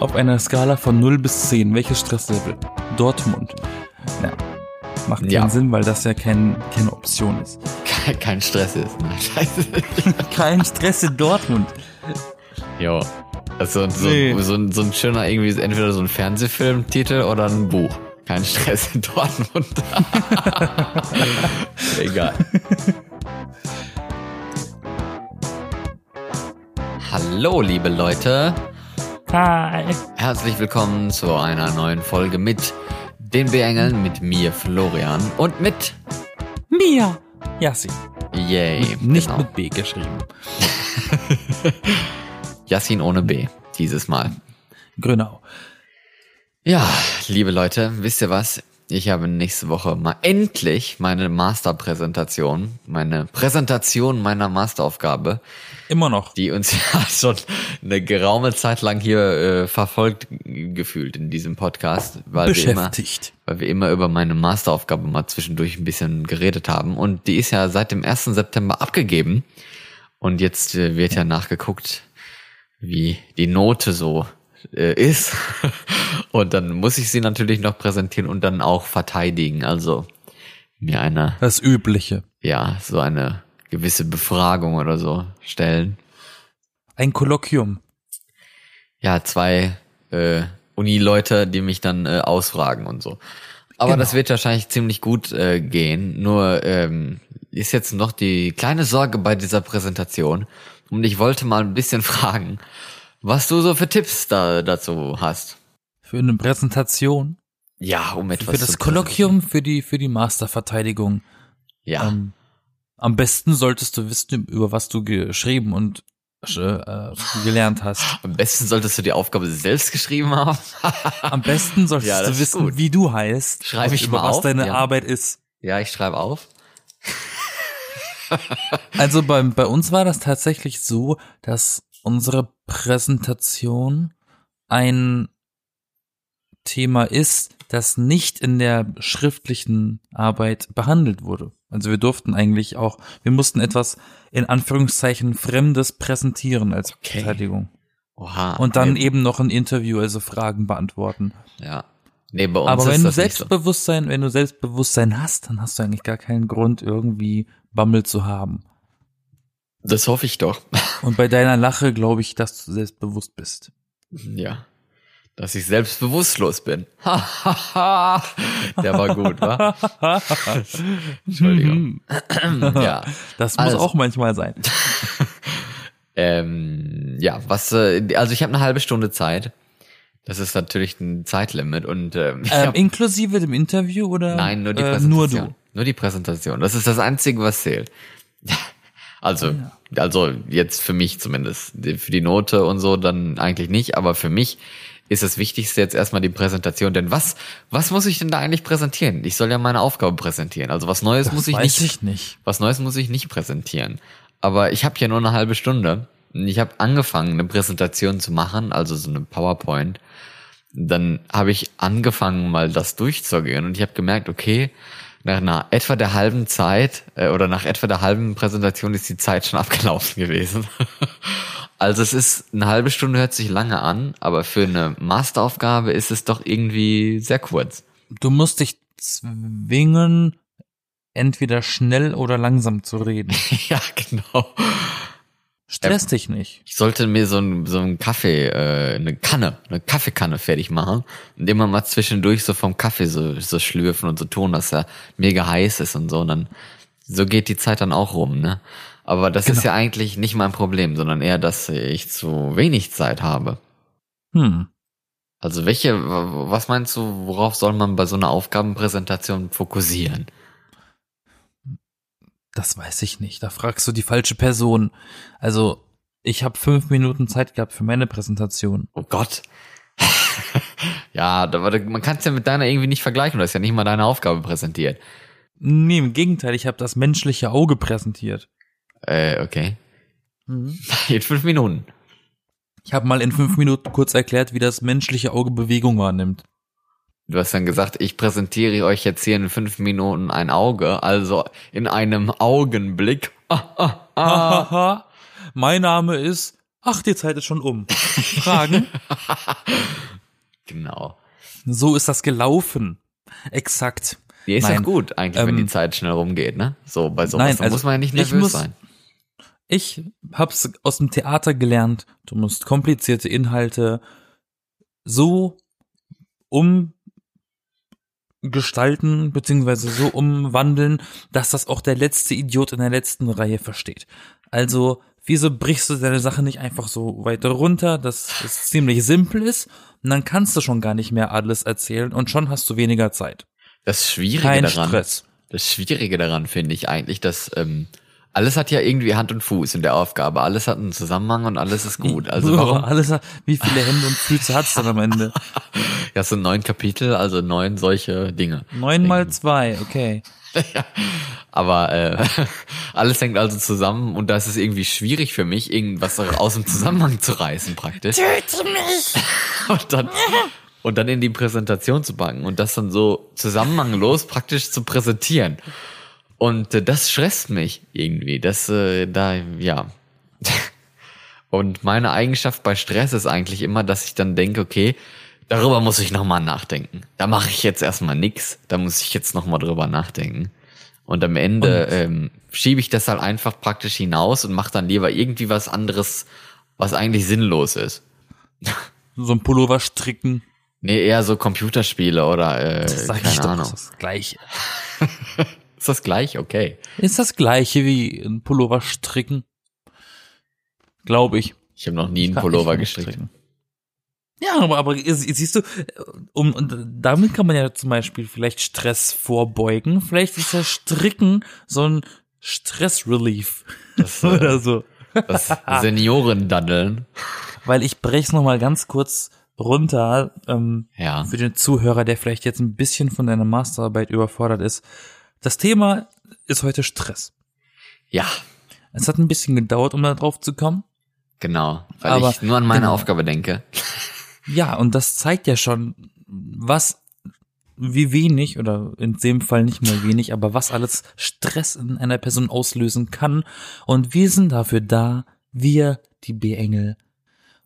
Auf einer Skala von 0 bis 10, welches Stresslevel? Dortmund. Ja, macht keinen Ja. Sinn, weil das ja kein, keine Option ist. Kein, kein Stress ist. Nein, scheiße. Kein Stress in Dortmund. Jo. Also so, Nee. so, ein, so ein schöner irgendwie, entweder so ein Fernsehfilmtitel oder ein Buch. Kein Stress in Dortmund. Egal. Hallo, liebe Leute. Hi. Herzlich willkommen zu einer neuen Folge mit den B-Engeln, mit mir, Florian, und mit Mia. Yassi. Yay. Nicht genau. mit B geschrieben. Yassin ohne B, dieses Mal. Genau. Ja, liebe Leute, wisst ihr was? Ich habe nächste Woche mal endlich meine Masterpräsentation, meine Präsentation meiner Masteraufgabe, Immer noch. die uns ja schon eine geraume Zeit lang hier äh, verfolgt gefühlt in diesem Podcast, weil wir immer, Beschäftigt. weil wir immer über meine Masteraufgabe mal zwischendurch ein bisschen geredet haben und die ist ja seit dem 1. September abgegeben und jetzt äh, wird ja nachgeguckt, wie die Note so äh, ist. Und dann muss ich sie natürlich noch präsentieren und dann auch verteidigen. Also mir eine, Das Übliche. ja, so eine gewisse Befragung oder so stellen. Ein Kolloquium. Ja, zwei äh, Uni-Leute, die mich dann äh, ausfragen und so. Aber Genau. das wird wahrscheinlich ziemlich gut äh, gehen. Nur ähm, ist jetzt noch die kleine Sorge bei dieser Präsentation. Und ich wollte mal ein bisschen fragen, was du so für Tipps da dazu hast. Für eine Präsentation. Ja, um etwas Für das Kolloquium, für die, für die Masterverteidigung. Ja, Ähm, am besten solltest du wissen, über was du geschrieben und äh, gelernt hast. am besten solltest du die Aufgabe selbst geschrieben haben. Am besten solltest Ja, du wissen, gut. wie du heißt. Schreib und ich mal was auf, deine ja. Arbeit ist. ja, ich schreibe auf. Also bei, bei uns war das tatsächlich so, dass unsere Präsentation ein Thema ist, das nicht in der schriftlichen Arbeit behandelt wurde. Also wir durften eigentlich auch, wir mussten etwas in Anführungszeichen Fremdes präsentieren als Okay. Verteidigung. Oha. Und dann nee, eben noch ein Interview, also Fragen beantworten. Ja. Nee, bei uns Aber ist wenn du nicht so. Selbstbewusstsein, wenn du Selbstbewusstsein hast, dann hast du eigentlich gar keinen Grund, irgendwie Bammel zu haben. Das hoffe ich doch. Und bei deiner Lache glaube ich, dass du selbstbewusst bist. Ja. Dass ich selbst bewusstlos bin. Der war gut, wa? Entschuldigung. ja. Das muss Also. auch manchmal sein. Ähm, ja, was, äh, also ich habe eine halbe Stunde Zeit. Das ist natürlich ein Zeitlimit und ähm, Ähm, hab, inklusive dem Interview oder? nein, nur die äh, Präsentation. nur du. Nur die Präsentation. Das ist das Einzige, was zählt. Also, also jetzt für mich zumindest. Für die Note und so dann eigentlich nicht, aber für mich ist das Wichtigste jetzt erstmal die Präsentation. Denn was, was muss ich denn da eigentlich präsentieren? Ich soll ja meine Aufgabe präsentieren. Also was Neues muss ich nicht ich nicht. Was Neues muss ich nicht präsentieren. Aber ich habe ja nur eine halbe Stunde. Und Ich habe angefangen, eine Präsentation zu machen, also so eine PowerPoint. Dann habe ich angefangen, mal das durchzugehen und ich habe gemerkt, okay, nach einer etwa der halben Zeit äh, oder nach etwa der halben Präsentation ist die Zeit schon abgelaufen gewesen. also es ist eine halbe Stunde hört sich lange an, aber für eine Masteraufgabe ist es doch irgendwie sehr kurz. Du musst dich zwingen, entweder schnell oder langsam zu reden. ja, genau. Stress dich nicht. Ich sollte mir so ein so ein Kaffee, äh, eine Kanne, eine Kaffeekanne fertig machen und immer mal zwischendurch so vom Kaffee so, so schlürfen und so tun, dass er mega heiß ist und so. Und dann so geht die Zeit dann auch rum, ne? Aber das ist ja eigentlich nicht mein Problem, sondern eher, dass ich zu wenig Zeit habe. Hm. Also welche, was meinst du, worauf soll man bei so einer Aufgabenpräsentation fokussieren? Das weiß ich nicht. Da fragst du die falsche Person. Also, ich habe fünf Minuten Zeit gehabt für meine Präsentation. Oh Gott. ja, da, man kann es ja mit deiner irgendwie nicht vergleichen, du hast ja nicht mal deine Aufgabe präsentiert. Nee, im Gegenteil, ich habe das menschliche Auge präsentiert. Äh, okay. Mhm. In fünf Minuten. Ich habe mal in fünf Minuten kurz erklärt, wie das menschliche Auge Bewegung wahrnimmt. Du hast dann gesagt, ich präsentiere euch jetzt hier in fünf Minuten ein Auge, also in einem Augenblick. Ah, ah, ah. Mein Name ist ach, die Zeit ist schon um. Fragen, Genau. so ist das gelaufen. Exakt. Die ist ja gut, eigentlich, wenn ähm, die Zeit schnell rumgeht, ne? So, bei sowas Nein, da also muss man ja nicht ich nervös muss- sein. Ich hab's aus dem Theater gelernt. Du musst komplizierte Inhalte so umgestalten, beziehungsweise so umwandeln, dass das auch der letzte Idiot in der letzten Reihe versteht. Also, wieso brichst du deine Sache nicht einfach so weiter runter, dass es ziemlich simpel ist? Und dann kannst du schon gar nicht mehr alles erzählen und schon hast du weniger Zeit. Das Schwierige Kein daran, Stress. das Schwierige daran finde ich eigentlich, dass ähm, alles hat ja irgendwie Hand und Fuß in der Aufgabe. Alles hat einen Zusammenhang und alles ist gut. Also So, warum? alles, wie viele Hände und Füße hat's dann am Ende? Ja, es sind neun Kapitel, also neun solche Dinge. Neun mal zwei, okay. Aber äh, alles hängt also zusammen und da ist es irgendwie schwierig für mich, irgendwas aus dem Zusammenhang zu reißen praktisch. Töte mich! Und dann, und dann in die Präsentation zu packen und das dann so zusammenhanglos praktisch zu präsentieren. Und äh, das stresst mich irgendwie. Das, äh, da, ja. Und meine Eigenschaft bei Stress ist eigentlich immer, dass ich dann denke, okay, darüber muss ich nochmal nachdenken. Da mache ich jetzt erstmal nix. Da muss ich jetzt nochmal drüber nachdenken. Und am Ende ähm, schiebe ich das halt einfach praktisch hinaus und mache dann lieber irgendwie was anderes, was eigentlich sinnlos ist. So ein Pullover stricken, Nee, eher so Computerspiele oder äh, das sag keine ich Ahnung. ist das gleiche. Ist das gleich? Okay. Ist das gleiche wie ein Pullover stricken? Glaube ich. Ich habe noch nie einen Pullover gestrickt. Ja, aber, aber siehst du, um, und damit kann man ja zum Beispiel vielleicht Stress vorbeugen. Vielleicht ist ja Stricken so ein Stressrelief Das, äh, oder so. das Seniorendaddeln. Weil ich brech's noch mal ganz kurz runter ähm, Ja. für den Zuhörer, der vielleicht jetzt ein bisschen von deiner Masterarbeit überfordert ist. Das Thema ist heute Stress. Ja, Es hat ein bisschen gedauert, um da drauf zu kommen. genau. Weil Aber- ich nur an meine genau. Aufgabe denke. Ja, und das zeigt ja schon, was, wie wenig, oder in dem Fall nicht mal wenig, aber was alles Stress in einer Person auslösen kann. Und wir sind dafür da, wir, die B-Engel,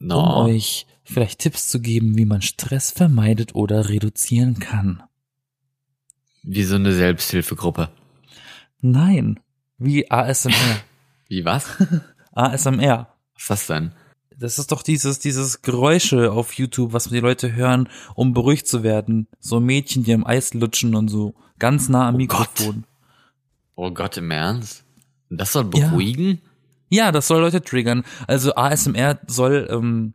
um No. euch vielleicht Tipps zu geben, wie man Stress vermeidet oder reduzieren kann. Wie so eine Selbsthilfegruppe. Nein, wie ASMR. Wie was? ASMR. Was ist das denn? Das ist doch dieses, dieses Geräusche auf YouTube, was die Leute hören, um beruhigt zu werden. So Mädchen, die am Eis lutschen und so. Ganz nah am Oh Gott. Mikrofon. Oh Gott, im Ernst? Das soll Ja. beruhigen? Ja, das soll Leute triggern. Also ASMR soll, ähm,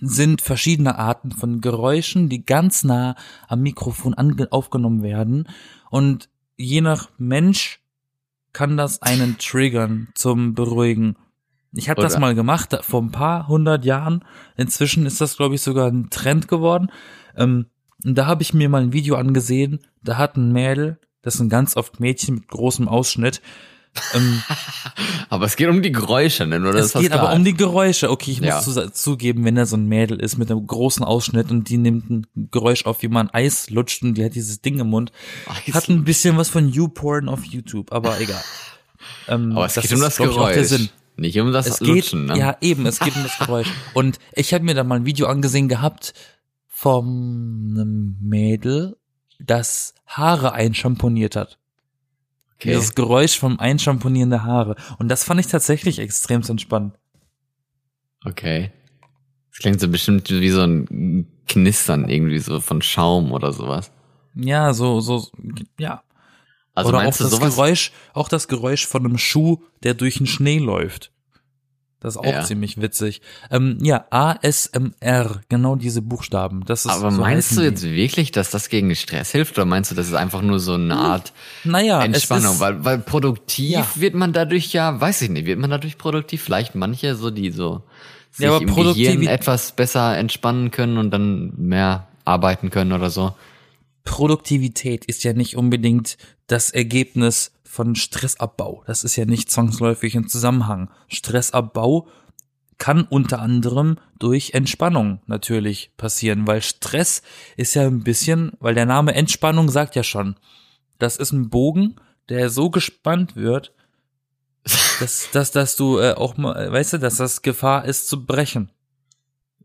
sind verschiedene Arten von Geräuschen, die ganz nah am Mikrofon aufgenommen werden. Und je nach Mensch kann das einen triggern zum Beruhigen. Ich habe das mal gemacht vor ein paar hundert Jahren. Inzwischen ist das, glaube ich, sogar ein Trend geworden. Ähm, da habe ich mir mal ein Video angesehen. Da hat ein Mädel, das sind ganz oft Mädchen mit großem Ausschnitt, ähm, Aber es geht um die Geräusche, ne? Oder es geht aber um die Geräusche. Okay, ich muss Ja. zu, zugeben, wenn da so ein Mädel ist mit einem großen Ausschnitt und die nimmt ein Geräusch auf, wie man Eis lutscht und die hat dieses Ding im Mund. Eis Hat ein bisschen was von YouPorn auf YouTube, aber egal. Ähm, Aber es geht um das Geräusch. der Sinn. Nicht um das Es geht, Lutschen, ne? ja eben, es geht um das Geräusch. Und ich habe mir da mal ein Video angesehen gehabt von einem Mädel, das Haare einschamponiert hat. Okay. Dieses Geräusch vom Einschamponieren der Haare. Und das fand ich tatsächlich extrem entspannt. okay. Das klingt so bestimmt wie so ein Knistern irgendwie so von Schaum oder sowas. Ja, so, so, ja. Also Oder auch das? Geräusch, auch das Geräusch von einem Schuh, der durch den Schnee läuft. Das ist auch Ja. ziemlich witzig. Ähm, ja, ASMR, genau diese Buchstaben. Das ist Aber so meinst du die. jetzt wirklich, dass das gegen Stress hilft? Oder meinst du, das ist einfach nur so eine Art Naja, Entspannung? ist, Weil, weil produktiv Ja. wird man dadurch ja, weiß ich nicht, wird man dadurch produktiv? Vielleicht manche so, die so sich Ja, aber im Gehirn etwas besser entspannen können und dann mehr arbeiten können oder so. Produktivität ist ja nicht unbedingt das Ergebnis von Stressabbau. Das ist ja nicht zwangsläufig ein Zusammenhang. Stressabbau kann unter anderem durch Entspannung natürlich passieren, weil Stress ist ja ein bisschen, weil der Name Entspannung sagt ja schon, das ist ein Bogen, der so gespannt wird, dass, dass, dass du äh, auch mal, weißt du, dass das Gefahr ist zu brechen.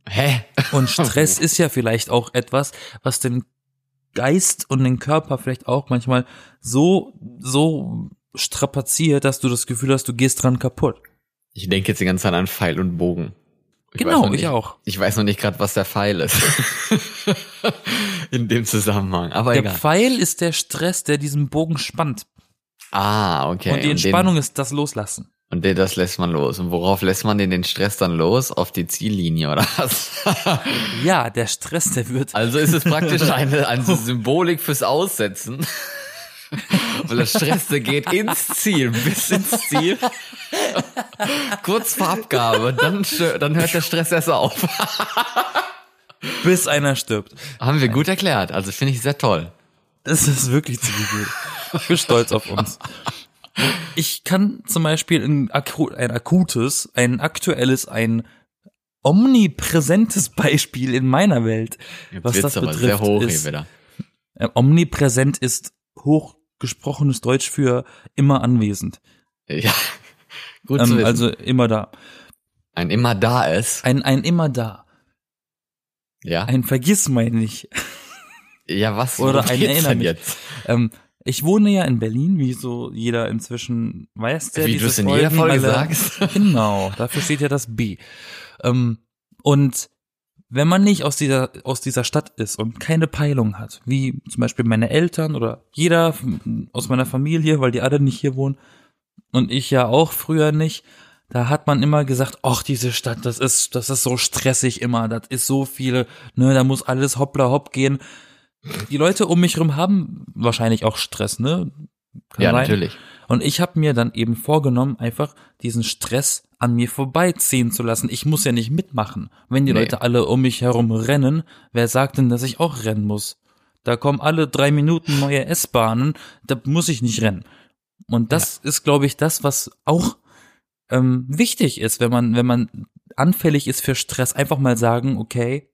Hä? Und Stress ist ja vielleicht auch etwas, was den Geist und den Körper vielleicht auch manchmal so, so strapaziert, dass du das Gefühl hast, du gehst dran kaputt. Ich denke jetzt die ganze Zeit an Pfeil und Bogen. Ich Genau, noch ich nicht, auch. Ich weiß noch nicht gerade, was der Pfeil ist. In dem Zusammenhang. Aber Der egal. Pfeil ist der Stress, der diesen Bogen spannt. ah, okay. und die den- Entspannung ist das Loslassen. Und den, das lässt man los. Und worauf lässt man den, den Stress dann los? Auf die Ziellinie oder was? Ja, der Stress, der wird. also ist es praktisch eine, eine Symbolik fürs Aussetzen. Weil der Stress, der geht ins Ziel, bis ins Ziel. Kurz vor Abgabe, dann, dann hört der Stress erst auf. bis einer stirbt. Haben wir gut erklärt. Also finde ich sehr toll. Das ist wirklich ziemlich gut. Ich bin stolz auf uns. Ich kann zum Beispiel ein, ein akutes, ein aktuelles, ein omnipräsentes Beispiel in meiner Welt, was Wird's das betrifft, sehr hoch ist, wieder. äh, omnipräsent ist hochgesprochenes Deutsch für immer anwesend. Ja. Gut zu Ähm, wissen. also immer da. ein immer da ist. Ein, ein immer da. Ja. Ein Vergiss mein nicht. ja, was oder ein geht's Erinner denn mich. jetzt? Ähm, ich wohne ja in Berlin, wie so jeder inzwischen weiß, der Wie du es in jeder Folge sagst. Genau, dafür steht ja das B. Ähm, und wenn man nicht aus dieser, aus dieser Stadt ist und keine Peilung hat, wie zum Beispiel meine Eltern oder jeder aus meiner Familie, weil die alle nicht hier wohnen und ich ja auch früher nicht, da hat man immer gesagt, ach, diese Stadt, das ist, das ist so stressig immer, das ist so viel, ne, da muss alles hoppla hopp gehen. Die Leute um mich herum haben wahrscheinlich auch Stress, ne? Kann Ja, sein. natürlich. Und ich habe mir dann eben vorgenommen, einfach diesen Stress an mir vorbeiziehen zu lassen. Ich muss ja nicht mitmachen. Wenn die Nee. Leute alle um mich herum rennen, wer sagt denn, dass ich auch rennen muss? Da kommen alle drei Minuten neue S-Bahnen, da muss ich nicht rennen. Und das ist, glaube ich, das, was auch ähm, wichtig ist, wenn man, wenn man anfällig ist für Stress, einfach mal sagen, okay,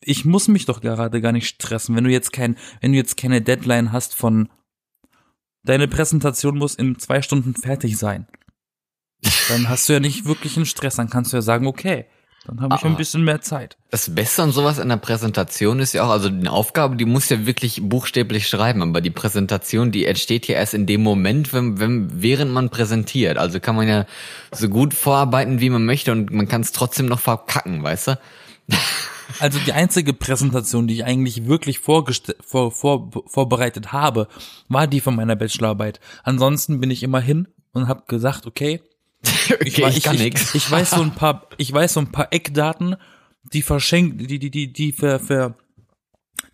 ich muss mich doch gerade gar nicht stressen. Wenn du jetzt kein, wenn du jetzt keine Deadline hast von deine Präsentation muss in zwei Stunden fertig sein. Dann hast du ja nicht wirklich einen Stress. Dann kannst du ja sagen, okay, dann habe ich ein bisschen mehr Zeit. Das Beste an sowas in der Präsentation ist ja auch, also eine Aufgabe, die muss ja wirklich buchstäblich schreiben, aber die Präsentation, die entsteht ja erst in dem Moment, wenn, wenn, während man präsentiert. Also kann man ja so gut vorarbeiten, wie man möchte und man kann es trotzdem noch verkacken, weißt du? Also die einzige Präsentation, die ich eigentlich wirklich vorgeste- vor, vor, vorbereitet habe, war die von meiner Bachelorarbeit. Ansonsten bin ich immer hin und habe gesagt, okay, ich, Okay, wei- ich kann ich, nix. ich weiß so ein paar, ich weiß so ein paar Eckdaten, die verschenkt, die, die, die, die ver, ver,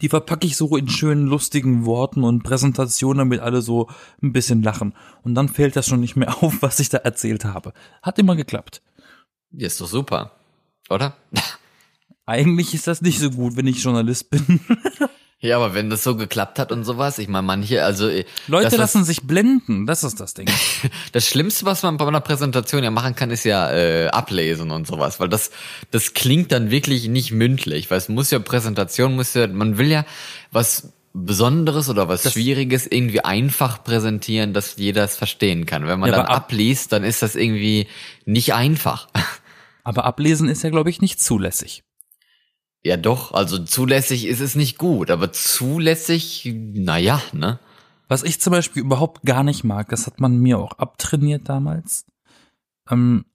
die verpacke ich so in schönen, lustigen Worten und Präsentationen, damit alle so ein bisschen lachen. Und dann fällt das schon nicht mehr auf, was ich da erzählt habe. Hat immer geklappt. Ja, ist doch super, oder? Eigentlich ist das nicht so gut, wenn ich Journalist bin. Ja, aber wenn das so geklappt hat und sowas, ich meine, manche, also äh, Leute das, lassen sich blenden, das ist das Ding. Das Schlimmste, was man bei einer Präsentation ja machen kann, ist ja äh, ablesen und sowas, weil das das klingt dann wirklich nicht mündlich, weil es muss ja Präsentation muss ja, man will ja was Besonderes oder was Schwieriges irgendwie einfach präsentieren, dass jeder es verstehen kann. Wenn man Ja, dann ab- abliest, dann ist das irgendwie nicht einfach. Aber ablesen ist ja, glaube ich, nicht zulässig. Ja, doch, also zulässig ist es nicht gut, aber zulässig, naja, ne? Was ich zum Beispiel überhaupt gar nicht mag, das hat man mir auch abtrainiert damals. Ähm,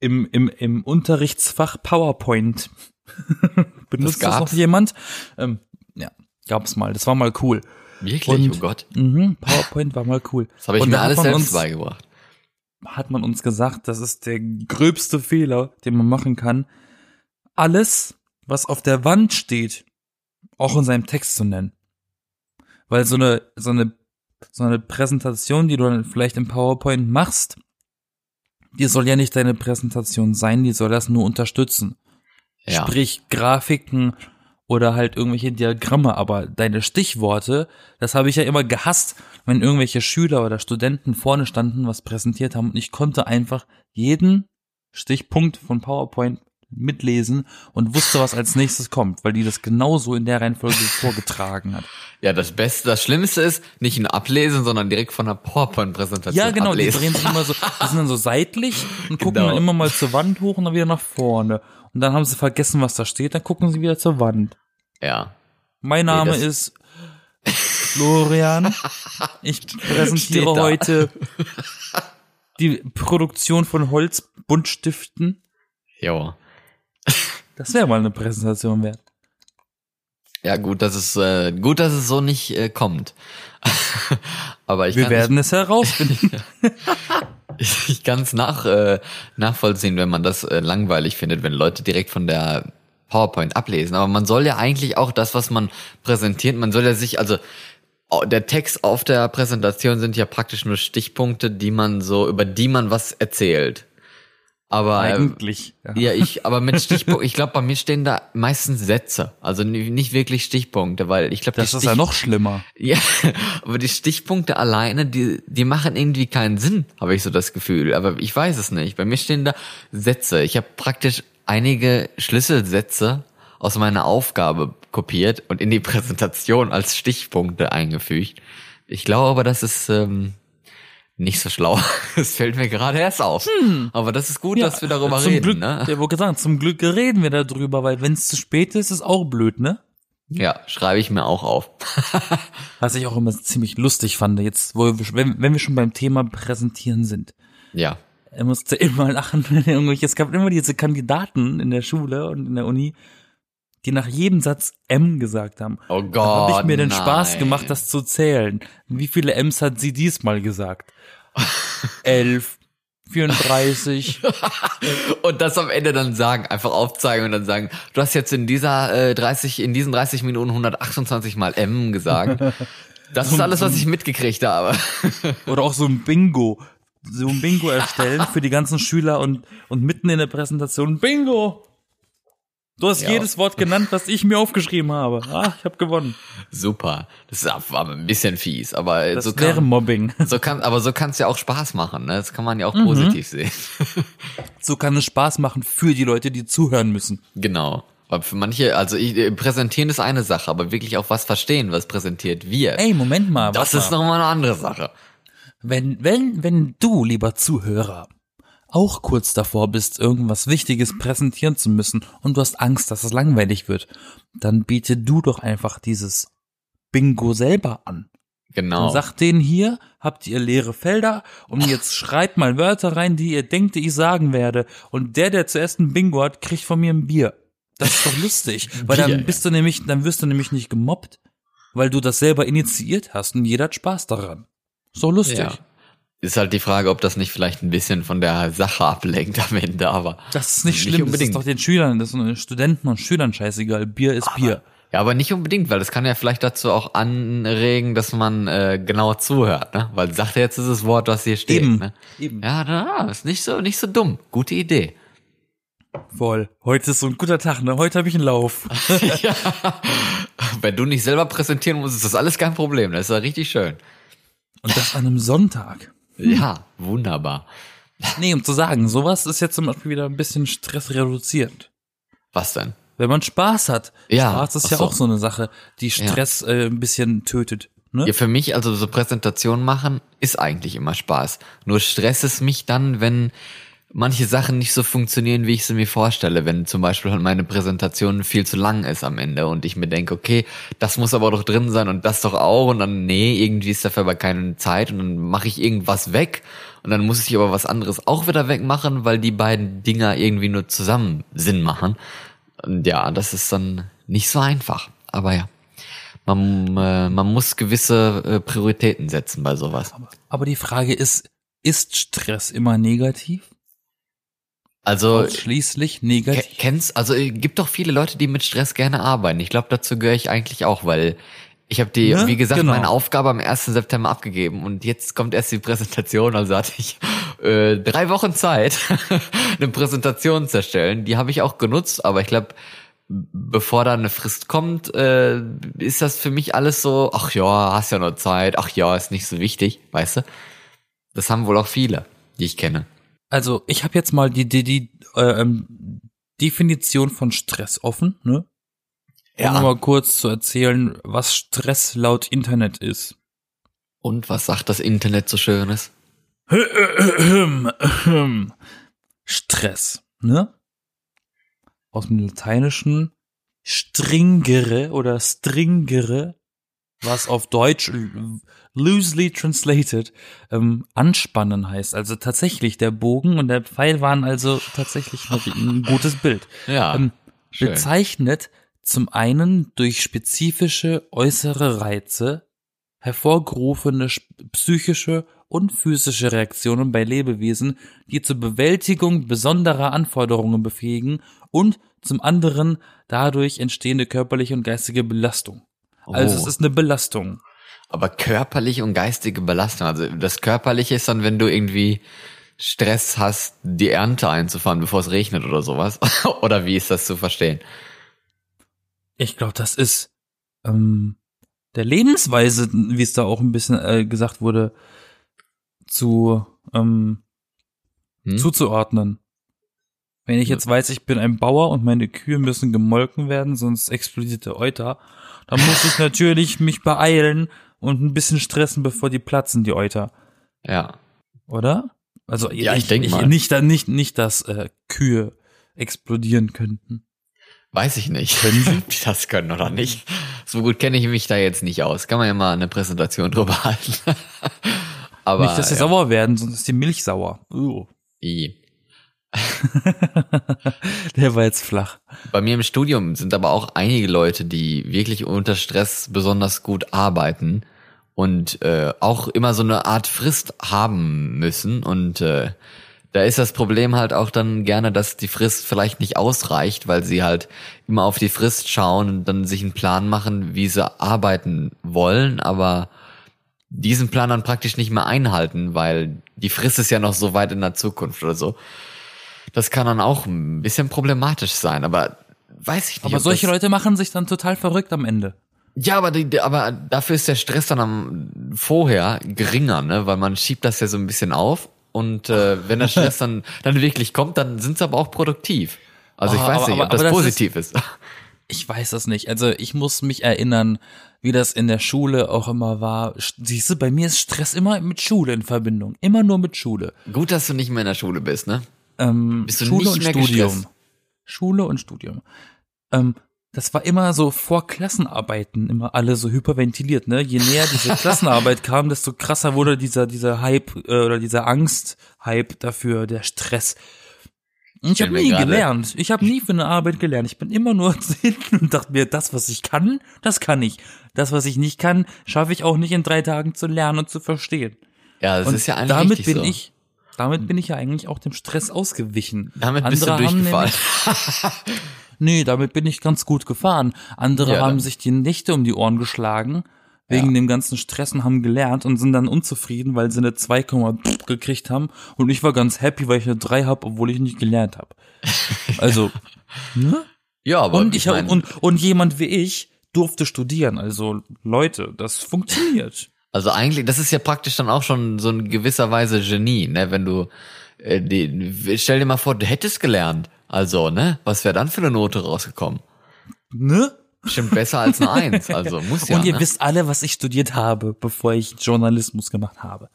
im, im, Im Unterrichtsfach PowerPoint. Benutzt das, noch gab's? jemand? Ähm, ja, gab's mal. Das war mal cool. Wirklich, Und- oh Gott. Mhm, PowerPoint war mal cool. Das habe ich Und mir alles selbst uns- beigebracht. hat man uns gesagt, das ist der gröbste Fehler, den man machen kann. Alles, was auf der Wand steht, auch in seinem Text zu nennen. Weil so eine, so eine, so eine Präsentation, die du dann vielleicht im PowerPoint machst, die soll ja nicht deine Präsentation sein, die soll das nur unterstützen. Ja. Sprich Grafiken oder halt irgendwelche Diagramme, aber deine Stichworte, das habe ich ja immer gehasst, wenn irgendwelche Schüler oder Studenten vorne standen, was präsentiert haben und ich konnte einfach jeden Stichpunkt von PowerPoint mitlesen und wusste, was als nächstes kommt, weil die das genauso in der Reihenfolge vorgetragen hat. Ja, das Beste, das Schlimmste ist, nicht nur ablesen, sondern direkt von der PowerPoint-Präsentation Ja, genau, ablesen. die drehen sich immer so, die sind dann so seitlich und gucken Genau. dann immer mal zur Wand hoch und dann wieder nach vorne. Und dann haben sie vergessen, was da steht, dann gucken sie wieder zur Wand. Ja. Mein Name das- ist Florian. Ich präsentiere heute die Produktion von Holzbuntstiften. Jo. Das wäre mal eine Präsentation wert. Ja, gut, dass es, äh, gut, dass es so nicht äh, kommt. Aber ich Wir kann werden es herausfinden. Ich, ich kann es nach, äh, nachvollziehen, wenn man das äh, langweilig findet, wenn Leute direkt von der PowerPoint ablesen. Aber man soll ja eigentlich auch das, was man präsentiert, man soll ja sich, also der Text auf der Präsentation sind ja praktisch nur Stichpunkte, die man so, über die man was erzählt. Aber Eigentlich. Ja. ja, ich, aber mit Stichpunkten, ich glaube, bei mir stehen da meistens Sätze, also ni- nicht wirklich Stichpunkte, weil ich glaube, Das ist ja noch schlimmer. ja, aber die Stichpunkte alleine, die, die machen irgendwie keinen Sinn, habe ich so das Gefühl. Aber ich weiß es nicht. Bei mir stehen da Sätze. Ich habe praktisch einige Schlüsselsätze aus meiner Aufgabe kopiert und in die Präsentation als Stichpunkte eingefügt. Ich glaube aber, das ist ähm, nicht so schlau. Das fällt mir gerade erst auf. Aber das ist gut, dass wir darüber zum reden. Glück, ne? Ja, wollte sagen, zum Glück reden wir darüber, weil wenn es zu spät ist, ist auch blöd, ne? Ja, schreibe ich mir auch auf. Was ich auch immer ziemlich lustig fand, jetzt, wo wir, wenn, wenn wir schon beim Thema Präsentieren sind. Ja. Er musste immer lachen, wenn er irgendwelche, es gab immer diese Kandidaten in der Schule und in der Uni, die nach jedem Satz M gesagt haben. Oh Da Gott. habe ich mir den nein. Spaß gemacht, das zu zählen. Wie viele M's hat sie diesmal gesagt? Elf, 34. Und das am Ende dann sagen, einfach aufzeigen und dann sagen, du hast jetzt in dieser äh, 30, in diesen 30 Minuten 128 mal M gesagt. Das ist alles, was ich mitgekriegt habe. Oder auch so ein Bingo. So ein Bingo erstellen für die ganzen Schüler und, und mitten in der Präsentation Bingo! Du hast Ja. jedes Wort genannt, was ich mir aufgeschrieben habe. Ah, ich habe gewonnen. Super. Das ist war ein bisschen fies, aber Das so wäre kann, Mobbing. so kann, aber so kann es ja auch Spaß machen. Ne? Das kann man ja Mhm. auch positiv sehen. So kann es Spaß machen für die Leute, die zuhören müssen. Genau. Aber für manche, also ich, äh, präsentieren ist eine Sache, aber wirklich auch was verstehen, was präsentiert wird. Ey, Moment mal. das ist mal. nochmal eine andere Sache. Wenn, wenn, wenn du, lieber Zuhörer, auch kurz davor bist, irgendwas Wichtiges präsentieren zu müssen und du hast Angst, dass es langweilig wird, dann biete du doch einfach dieses Bingo selber an. Genau. Und sag denen hier, habt ihr leere Felder und jetzt schreibt mal Wörter rein, die ihr denkt, die ich sagen werde. Und der, der zuerst ein Bingo hat, kriegt von mir ein Bier. Das ist doch lustig, weil Bier, dann bist du nämlich, dann wirst du nämlich nicht gemobbt, weil du das selber initiiert hast und jeder hat Spaß daran. Doch lustig. Ja. Ist halt die Frage, ob das nicht vielleicht ein bisschen von der Sache ablenkt am Ende, aber. Das ist nicht Nicht schlimm, unbedingt. das ist doch den Schülern, das ist den Studenten und Schülern scheißegal. Bier ist Bier. Ja, aber nicht unbedingt, weil das kann ja vielleicht dazu auch anregen, dass man äh, genauer zuhört, ne? Weil sagt er jetzt dieses Wort, was hier steht, Eben. ne? Eben. Ja, na, ist nicht so, nicht so dumm. Gute Idee. Voll. Heute ist so ein guter Tag, ne? Heute habe ich einen Lauf. ja. Wenn du nicht selber präsentieren musst, ist das alles kein Problem. Das ist ja richtig schön. Und das an einem Sonntag. Ja, wunderbar. Nee, um zu sagen, sowas ist jetzt zum Beispiel wieder ein bisschen stressreduzierend. Was denn? Wenn man Spaß hat. Ja, Spaß ist ja so. auch so eine Sache, die Stress äh, ein bisschen tötet. Ne? Ja, für mich, also so Präsentationen machen, ist eigentlich immer Spaß. Nur stresst es mich dann, wenn manche Sachen nicht so funktionieren, wie ich sie mir vorstelle. Wenn zum Beispiel meine Präsentation viel zu lang ist am Ende und ich mir denke, okay, das muss aber doch drin sein und das doch auch und dann, nee, irgendwie ist dafür aber keine Zeit und dann mache ich irgendwas weg und dann muss ich aber was anderes auch wieder wegmachen, weil die beiden Dinger irgendwie nur zusammen Sinn machen. Und ja, das ist dann nicht so einfach. Aber ja. Man, äh, man muss gewisse äh, Prioritäten setzen bei sowas. Aber die Frage ist, ist Stress immer negativ? Also Ausschließlich ke- negativ? kennst, also äh, gibt doch viele Leute, die mit Stress gerne arbeiten. Ich glaube, dazu gehöre ich eigentlich auch, weil ich habe die, Ne? wie gesagt, Genau. meine Aufgabe am 1. September abgegeben und jetzt kommt erst die Präsentation, also hatte ich äh, drei Wochen Zeit, eine Präsentation zu erstellen. Die habe ich auch genutzt, aber ich glaube, bevor da eine Frist kommt, äh, ist das für mich alles so, ach ja, hast ja noch Zeit, ach ja, ist nicht so wichtig, weißt du? Das haben wohl auch viele, die ich kenne. Also ich habe jetzt mal die, die, die äh, ähm, Definition von Stress offen, ne? Ja. Um mal kurz zu erzählen, was Stress laut Internet ist. Und was sagt das Internet so Schönes? Stress, ne? Aus dem Lateinischen stringere oder stringere, was auf Deutsch loosely translated ähm, anspannen heißt. Also tatsächlich der Bogen und der Pfeil waren also tatsächlich ein gutes Bild. Ja. Ähm, bezeichnet zum einen durch spezifische äußere Reize hervorgerufene psychische und physische Reaktionen bei Lebewesen, die zur Bewältigung besonderer Anforderungen befähigen und zum anderen dadurch entstehende körperliche und geistige Belastung. Also Oh. es ist eine Belastung. Aber körperliche und geistige Belastung, also das körperliche ist dann, wenn du irgendwie Stress hast, die Ernte einzufahren, bevor es regnet oder sowas. oder wie ist das zu verstehen? Ich glaube, das ist ähm, der Lebensweise, wie es da auch ein bisschen äh, gesagt wurde, zu ähm, Hm? zuzuordnen. Wenn ich jetzt weiß, ich bin ein Bauer und meine Kühe müssen gemolken werden, sonst explodiert der Euter, dann muss ich natürlich mich beeilen und ein bisschen stressen, bevor die platzen, die Euter, Ja. oder? Also Ja, ich denk mal. nicht, nicht, nicht, dass äh, Kühe explodieren könnten. Weiß ich nicht, Können Sie? die das können oder nicht. So gut kenne ich mich da jetzt nicht aus. Kann man ja mal eine Präsentation drüber halten. Aber nicht, dass sie ja. sauer werden, sonst ist die Milch sauer. Uh. I. Der war jetzt flach. Bei mir im Studium sind aber auch einige Leute, die wirklich unter Stress besonders gut arbeiten und äh, auch immer so eine Art Frist haben müssen. Und äh, da ist das Problem halt auch dann gerne, dass die Frist vielleicht nicht ausreicht, weil sie halt immer auf die Frist schauen und dann sich einen Plan machen, wie sie arbeiten wollen, aber diesen Plan dann praktisch nicht mehr einhalten, weil die Frist ist ja noch so weit in der Zukunft oder so. Das kann dann auch ein bisschen problematisch sein, aber weiß ich nicht. Aber solche Leute machen sich dann total verrückt am Ende. Ja, aber, die, aber dafür ist der Stress dann am vorher geringer, ne? Weil man schiebt das ja so ein bisschen auf und äh, wenn der Stress dann, dann wirklich kommt, dann sind sie aber auch produktiv. Also ich Oh, weiß aber- nicht, ob aber- das aber das positiv ist. Ich weiß das nicht. Also ich muss mich erinnern, wie das in der Schule auch immer war. Siehst du, bei mir ist Stress immer mit Schule in Verbindung. Immer nur mit Schule. Gut, dass du nicht mehr in der Schule bist, ne? Ähm, Schule und Studium. gestresst? Schule und Studium. Ähm, das war immer so vor Klassenarbeiten, immer alle so hyperventiliert, ne? Je näher diese Klassenarbeit kam, desto krasser wurde dieser, dieser Hype äh, oder dieser Angst-Hype dafür, der Stress. Und ich habe nie gelernt. Ich habe nie für eine Arbeit gelernt. Ich bin immer nur hinten und dachte mir, das, was ich kann, das kann ich. Das, was ich nicht kann, schaffe ich auch nicht in drei Tagen zu lernen und zu verstehen. Ja, das und ist ja eigentlich damit bin so. ich, damit bin ich ja eigentlich auch dem Stress ausgewichen. Damit bist du durchgefallen. nämlich- Nee, damit bin ich ganz gut gefahren. Andere Ja, haben sich die Nächte um die Ohren geschlagen wegen Ja. dem ganzen Stress und haben gelernt und sind dann unzufrieden, weil sie eine 2, gekriegt haben und ich war ganz happy, weil ich eine 3 habe, obwohl ich nicht gelernt habe. Also, ne? Ja, aber Und ich hab, mein, und und jemand wie ich durfte studieren. Also Leute, das funktioniert. Also eigentlich, das ist ja praktisch dann auch schon so in gewisser Weise Genie, ne? Wenn du, äh, die, stell dir mal vor, du hättest gelernt. Also, ne? Was wäre dann für eine Note rausgekommen? Ne? Bestimmt besser als eine Eins. Also muss ja. und ihr ne? wisst alle, was ich studiert habe, bevor ich Journalismus gemacht habe.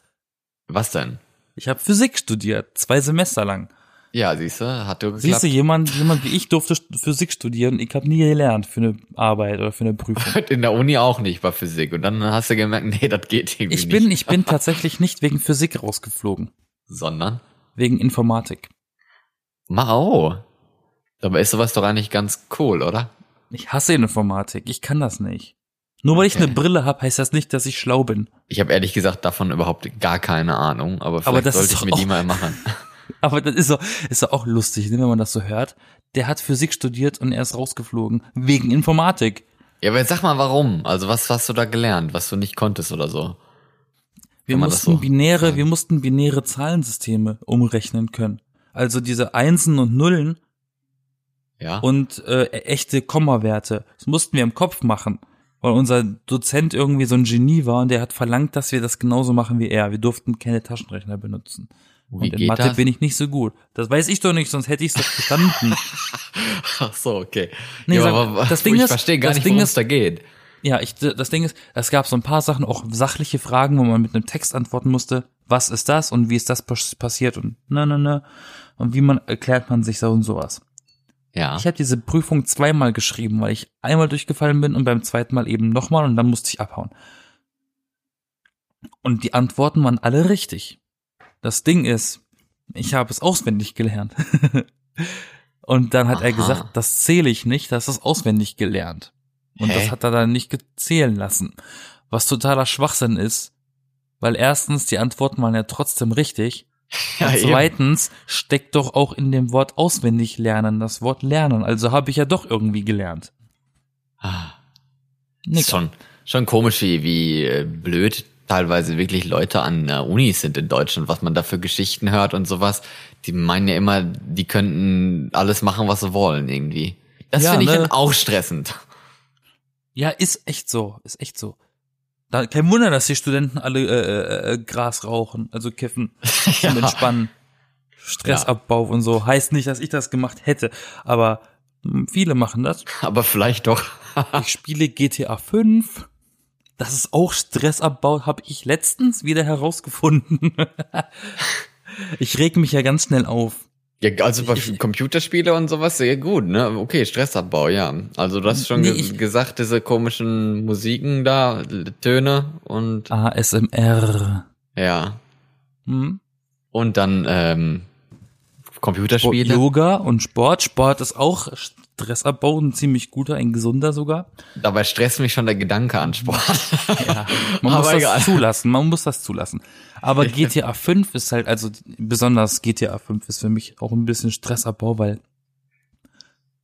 Was denn? Ich habe Physik studiert, zwei Semester lang. Ja, siehst du, hat du Siehst geklappt. du, jemand, jemand wie ich durfte Physik studieren. Ich habe nie gelernt für eine Arbeit oder für eine Prüfung. In der Uni auch nicht bei Physik. Und dann hast du gemerkt, nee, das geht irgendwie Ich nicht. bin, ich bin tatsächlich nicht wegen Physik rausgeflogen, Sondern? wegen Informatik. Mao. Dabei ist sowas doch eigentlich ganz cool, oder? Ich hasse Informatik. Ich kann das nicht. Nur weil ich Okay. eine Brille habe, heißt das nicht, dass ich schlau bin. Ich habe ehrlich gesagt davon überhaupt gar keine Ahnung, aber vielleicht das sollte ich mir die mal machen. Aber das ist so, ist so auch lustig, ne, wenn man das so hört. Der hat Physik studiert und er ist rausgeflogen wegen Informatik. Ja, aber jetzt sag mal warum. Also was hast du da gelernt, was du nicht konntest oder so? Wir mussten so binäre, sagen? wir mussten binäre Zahlensysteme umrechnen können. Also diese Einsen und Nullen Ja. und äh, echte Kommawerte. Das mussten wir im Kopf machen, weil unser Dozent irgendwie so ein Genie war und der hat verlangt, dass wir das genauso machen wie er. Wir durften keine Taschenrechner benutzen. Wie Und in Mathe das? bin ich nicht so gut. Das weiß ich doch nicht, sonst hätte ich es doch verstanden. Ach so, okay. Nee, ja, sag- aber, das Ding ich ist- verstehe gar das nicht, Ding ist- da geht. Ja, ich, das Ding ist, es gab so ein paar Sachen, auch sachliche Fragen, wo man mit einem Text antworten musste. Was ist das und wie ist das pas- passiert und na, na, na. Und wie man erklärt man sich so und sowas. Ja. Ich habe diese Prüfung zweimal geschrieben, weil ich einmal durchgefallen bin und beim zweiten Mal eben nochmal und dann musste ich abhauen. Und die Antworten waren alle richtig. Das Ding ist, ich habe es auswendig gelernt. und dann hat er Aha. gesagt, das zähle ich nicht, das ist auswendig gelernt. Und Hä? das hat er dann nicht gezählen lassen. Was totaler Schwachsinn ist, weil erstens, die Antworten waren ja trotzdem richtig. ja, Und eben. zweitens steckt doch auch in dem Wort auswendig lernen das Wort lernen. Also habe ich ja doch irgendwie gelernt. Ah. Nick. Schon, schon komisch, wie, wie äh, blöd teilweise wirklich Leute an äh, Unis sind in Deutschland, was man da für Geschichten hört und sowas. Die meinen ja immer, die könnten alles machen, was sie wollen irgendwie. Das Ja, finde ich ne? dann auch stressend. Ja, ist echt so, ist echt so. Da, kein Wunder, dass die Studenten alle äh, äh, äh, Gras rauchen, also kiffen, zum Entspannen. Stressabbau und so. Heißt nicht, dass ich das gemacht hätte, aber hm, viele machen das. Aber vielleicht doch. Ich spiele GTA 5. Das ist auch Stressabbau, habe ich letztens wieder herausgefunden. ich reg mich ja ganz schnell auf. Ja, also bei Ich- Computerspiele und sowas sehr gut, ne? Okay, Stressabbau, ja. Also du hast schon Nee, ge gesagt, diese komischen Musiken da, Töne und ASMR. ja. Hm? Und dann ähm, Computerspiele. Yoga und Sport. Sport ist auch Stressabbau, ein ziemlich guter, ein gesunder sogar. Dabei stresst mich schon der Gedanke an Sport. Ja, man muss das egal. zulassen, man muss das zulassen. Aber GTA 5 ist halt, also besonders GTA 5 ist für mich auch ein bisschen Stressabbau, weil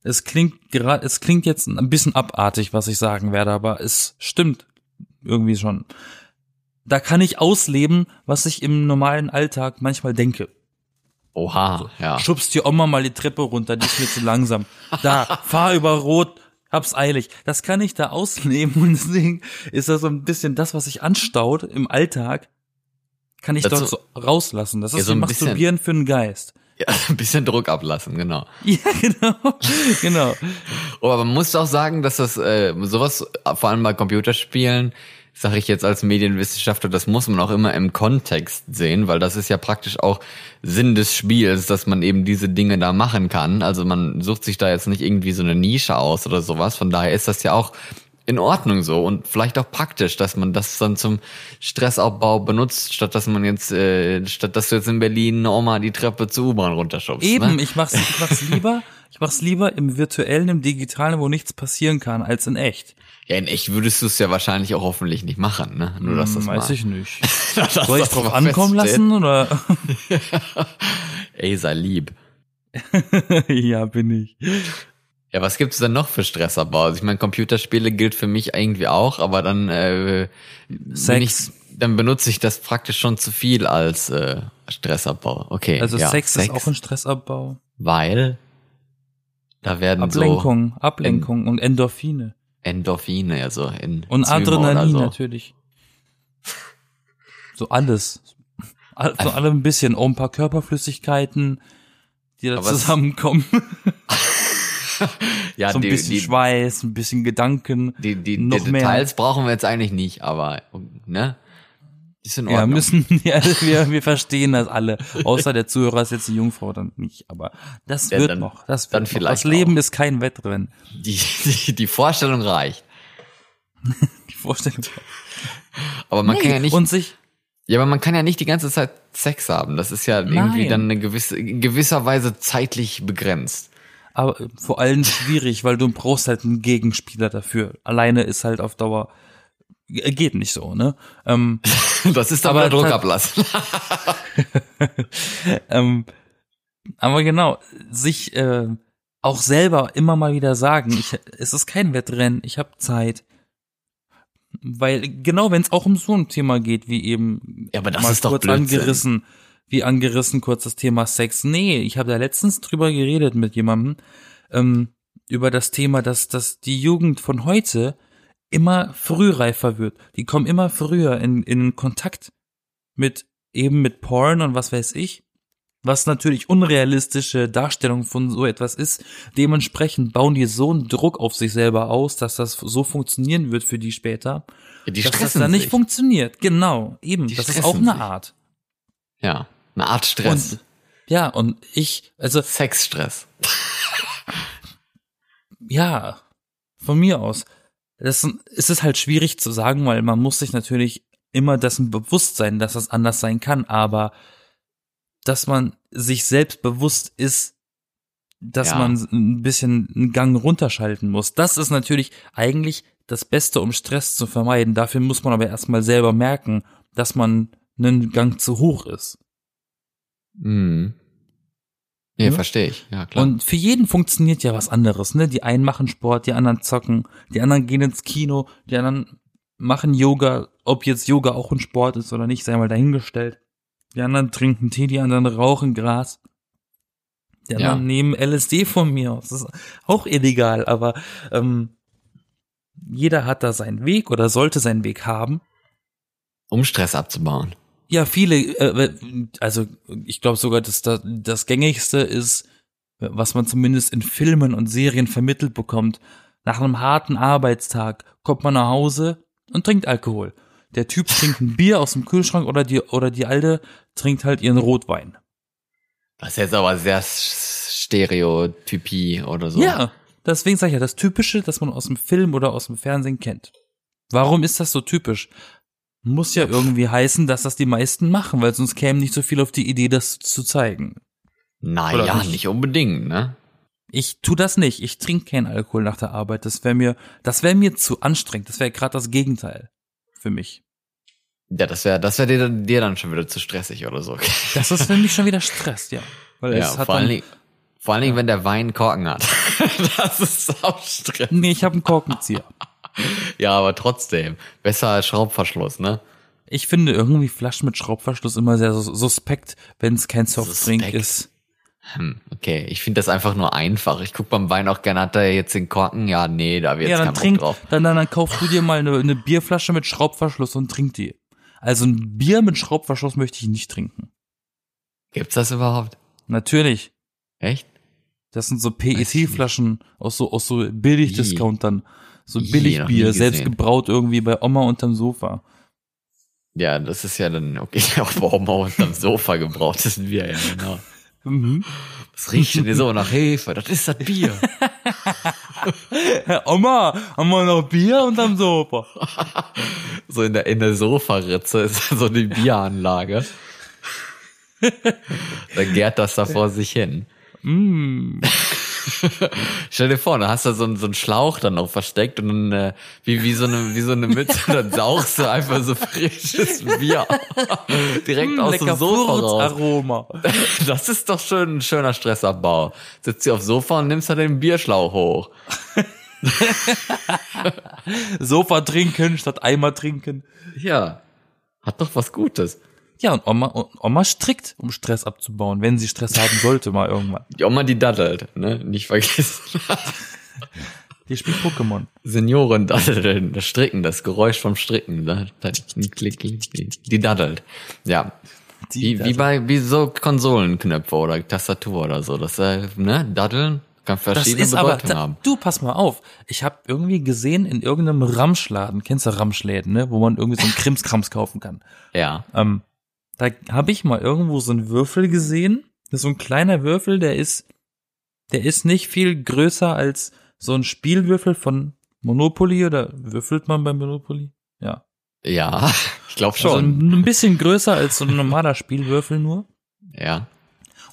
es klingt gerade, es klingt jetzt ein bisschen abartig, was ich sagen werde, aber es stimmt irgendwie schon. Da kann ich ausleben, was ich im normalen Alltag manchmal denke. Oha, ja. Schubst die Oma mal die Treppe runter, die ist mir zu langsam. Da, fahr über Rot, hab's eilig. Das kann ich da ausleben und deswegen ist das so ein bisschen das, was sich anstaut im Alltag, kann ich Dazu- dort so rauslassen. Das Ja, ist so wie ein bisschen- Masturbieren für den Geist. ja. Ein bisschen Druck ablassen, genau. Ja, genau, genau. Aber man muss auch sagen, dass das äh, sowas, vor allem bei Computerspielen, sage ich jetzt als Medienwissenschaftler, das muss man auch immer im Kontext sehen, weil das ist ja praktisch auch Sinn des Spiels, dass man eben diese Dinge da machen kann. Also man sucht sich da jetzt nicht irgendwie so eine Nische aus oder sowas. Von daher ist das ja auch in Ordnung so und vielleicht auch praktisch, dass man das dann zum Stressabbau benutzt, statt dass man jetzt, äh, statt dass du jetzt in Berlin eine Oma die Treppe zur U-Bahn runterschubst. Eben, Ne? ich mach's, ich mach's lieber, ich mach's lieber im virtuellen, im digitalen, wo nichts passieren kann, als in echt. Ja, in echt würdest du es ja wahrscheinlich auch hoffentlich nicht machen, ne? Nur dass das Hm, Weiß mal, ich nicht. dass Soll ich das drauf ankommen feststeht. lassen oder? Ey, sei lieb. ja, bin ich. Ja, was gibt's denn noch für Stressabbau? Also ich meine, Computerspiele gilt für mich irgendwie auch, aber dann äh, Sex. ich, dann benutze ich das praktisch schon zu viel als äh, Stressabbau. Okay. Also ja, Sex, ist auch ein Stressabbau. weil da werden Ablenkung, Ablenkung und Endorphine. Endorphine, also in Und Enzyme Adrenalin so. natürlich. So alles. Al- So alle ein bisschen, auch ein paar Körperflüssigkeiten, die da Aber zusammenkommen. Ja, so ein die, bisschen die, Schweiß, ein bisschen Gedanken. die, die, die noch mehr. Details brauchen wir jetzt eigentlich nicht, aber ne? Ist in Ja, Ordnung. müssen, ja, wir, wir verstehen das alle. Außer der Zuhörer ist jetzt eine Jungfrau, dann nicht. Aber das Ja, wird dann- noch. Das wird dann noch. vielleicht Das Leben auch. ist kein Wettrennen. die, die, die Vorstellung reicht. Die Vorstellung. Aber man kann ja nicht, Und sich, ja, aber man kann ja nicht die ganze Zeit Sex haben. Das ist ja irgendwie Nein. dann eine gewisse, in gewisser Weise zeitlich begrenzt. aber vor allem schwierig, weil du brauchst halt einen Gegenspieler dafür. Alleine ist halt auf Dauer, geht nicht so, ne? Ähm, Das ist Aber wieder Druck tat- ablassen. ähm, aber genau, sich äh, auch selber immer mal wieder sagen, ich, es ist kein Wettrennen, ich habe Zeit. Weil genau, wenn es auch um so ein Thema geht, wie eben Ja, aber das mal ist kurz angerissen, wie angerissen kurz das Thema Sex. Nee, ich habe da letztens drüber geredet mit jemandem ähm, über das Thema, dass dass die Jugend von heute immer frühreifer wird. Die kommen immer früher in in Kontakt mit eben mit Porn und was weiß ich was natürlich unrealistische Darstellung von so etwas ist. Dementsprechend bauen die so einen Druck auf sich selber aus, dass das so funktionieren wird für die später, Ja, die dass das dann nicht sich. funktioniert. Genau, eben. Die das ist auch eine sich. Art. Ja, eine Art Stress. Und ja, und ich, also Sexstress. ja, von mir aus. Das es ist halt schwierig zu sagen, weil man muss sich natürlich immer dessen bewusst sein, dass das anders sein kann, aber dass man sich selbst bewusst ist, dass Ja. man ein bisschen einen Gang runterschalten muss. Das ist natürlich eigentlich das Beste, um Stress zu vermeiden. Dafür muss man aber erstmal selber merken, dass man einen Gang zu hoch ist. Mhm. Nee, Ja. verstehe ich. Ja, klar. Und für jeden funktioniert ja was anderes, ne? Die einen machen Sport, die anderen zocken, die anderen gehen ins Kino, die anderen machen Yoga, ob jetzt Yoga auch ein Sport ist oder nicht, sei mal dahingestellt. Die anderen trinken Tee, die anderen rauchen Gras. Die Ja. anderen nehmen LSD von mir aus. Das ist auch illegal, aber ähm, jeder hat da seinen Weg oder sollte seinen Weg haben. um Stress abzubauen. Ja, viele, äh, also ich glaube sogar, dass das, das gängigste ist, was man zumindest in Filmen und Serien vermittelt bekommt. Nach einem harten Arbeitstag kommt man nach Hause und trinkt Alkohol. Der Typ trinkt ein Bier aus dem Kühlschrank oder die, oder die Alte trinkt halt ihren Rotwein. Das ist jetzt aber sehr Stereotypie oder so. Ja, deswegen sage ich ja, das Typische, das man aus dem Film oder aus dem Fernsehen kennt. Warum ist das so typisch? Muss ja irgendwie heißen, dass das die meisten machen, weil sonst kämen nicht so viel auf die Idee, das zu zeigen. Naja, nicht? nicht unbedingt, ne? Ich tu das nicht. Ich trinke keinen Alkohol nach der Arbeit. Das wäre mir, das wäre mir zu anstrengend. Das wäre gerade das Gegenteil für mich. Ja, das wäre das wär dir, dir dann schon wieder zu stressig oder so. Das ist für mich schon wieder Stress, ja. Weil ja, es hat vor allen dann, Dingen, vor allen Dingen, wenn der Wein Korken hat. das ist auch Stress. nee, ich habe einen Korkenzieher. Ja, aber trotzdem. Besser als Schraubverschluss, ne? Ich finde irgendwie Flaschen mit Schraubverschluss immer sehr sus- suspekt, wenn es kein Softdrink ist. Hm, okay. Ich finde das einfach nur einfach. Ich guck beim Wein auch gerne, hat er jetzt den Korken? Ja, nee, da wird Ja, jetzt kein trink, Bock drauf. dann, dann, dann kaufst du dir mal eine, eine Bierflasche mit Schraubverschluss und trink die. Also ein Bier mit Schraubverschluss möchte ich nicht trinken. Gibt's das überhaupt? Natürlich. Echt? Das sind so PET-Flaschen aus so, aus so Billigdiscountern. So nie Billigbier, selbst gebraut irgendwie bei Oma unterm Sofa. Ja, das ist ja dann, okay, auch warum auch unterm Sofa gebraucht, das sind wir ja, genau. Mhm. Das riecht schon so nach Hefe, das ist das Bier. Herr Oma, haben wir noch Bier unterm Sofa? So in der, in der Sofaritze ist so die Bieranlage. da gärt das da vor sich hin. Mm. Stell dir vor, da hast du so, einen- so einen Schlauch dann noch versteckt und dann, äh, wie, wie so eine, wie so eine Mütze, dann saugst du einfach so frisches Bier direkt aus Lecker dem Sofa raus. Aroma. Das ist doch schön ein schöner Stressabbau. Sitzt du aufs Sofa und nimmst da den Bierschlauch hoch. Sofa trinken statt Eimer trinken. Ja. Hat doch was Gutes. Ja, und Oma, und Oma strickt, um Stress abzubauen, wenn sie Stress haben sollte mal irgendwann. Die Oma, die daddelt, ne? Nicht vergessen. Die spielt Pokémon. Senioren daddeln, das Stricken, das Geräusch vom Stricken, ne? Die daddelt. Ja. Die Wie, wie bei, wie so Konsolenknöpfe oder Tastatur oder so. Das, äh, ne? Daddeln kann Das verschiedene ist aber, da, haben. du, pass mal auf. Ich habe irgendwie gesehen in irgendeinem Ramschladen, kennst du Ramschläden, ne, wo man irgendwie so einen Krimskrams kaufen kann. Ja. Ähm, da habe ich mal irgendwo so einen Würfel gesehen. Das ist so ein kleiner Würfel, der ist, der ist nicht viel größer als so ein Spielwürfel von Monopoly oder würfelt man bei Monopoly? Ja. Ja, ich glaube Also schon. ein bisschen größer als so ein normaler Spielwürfel nur. ja.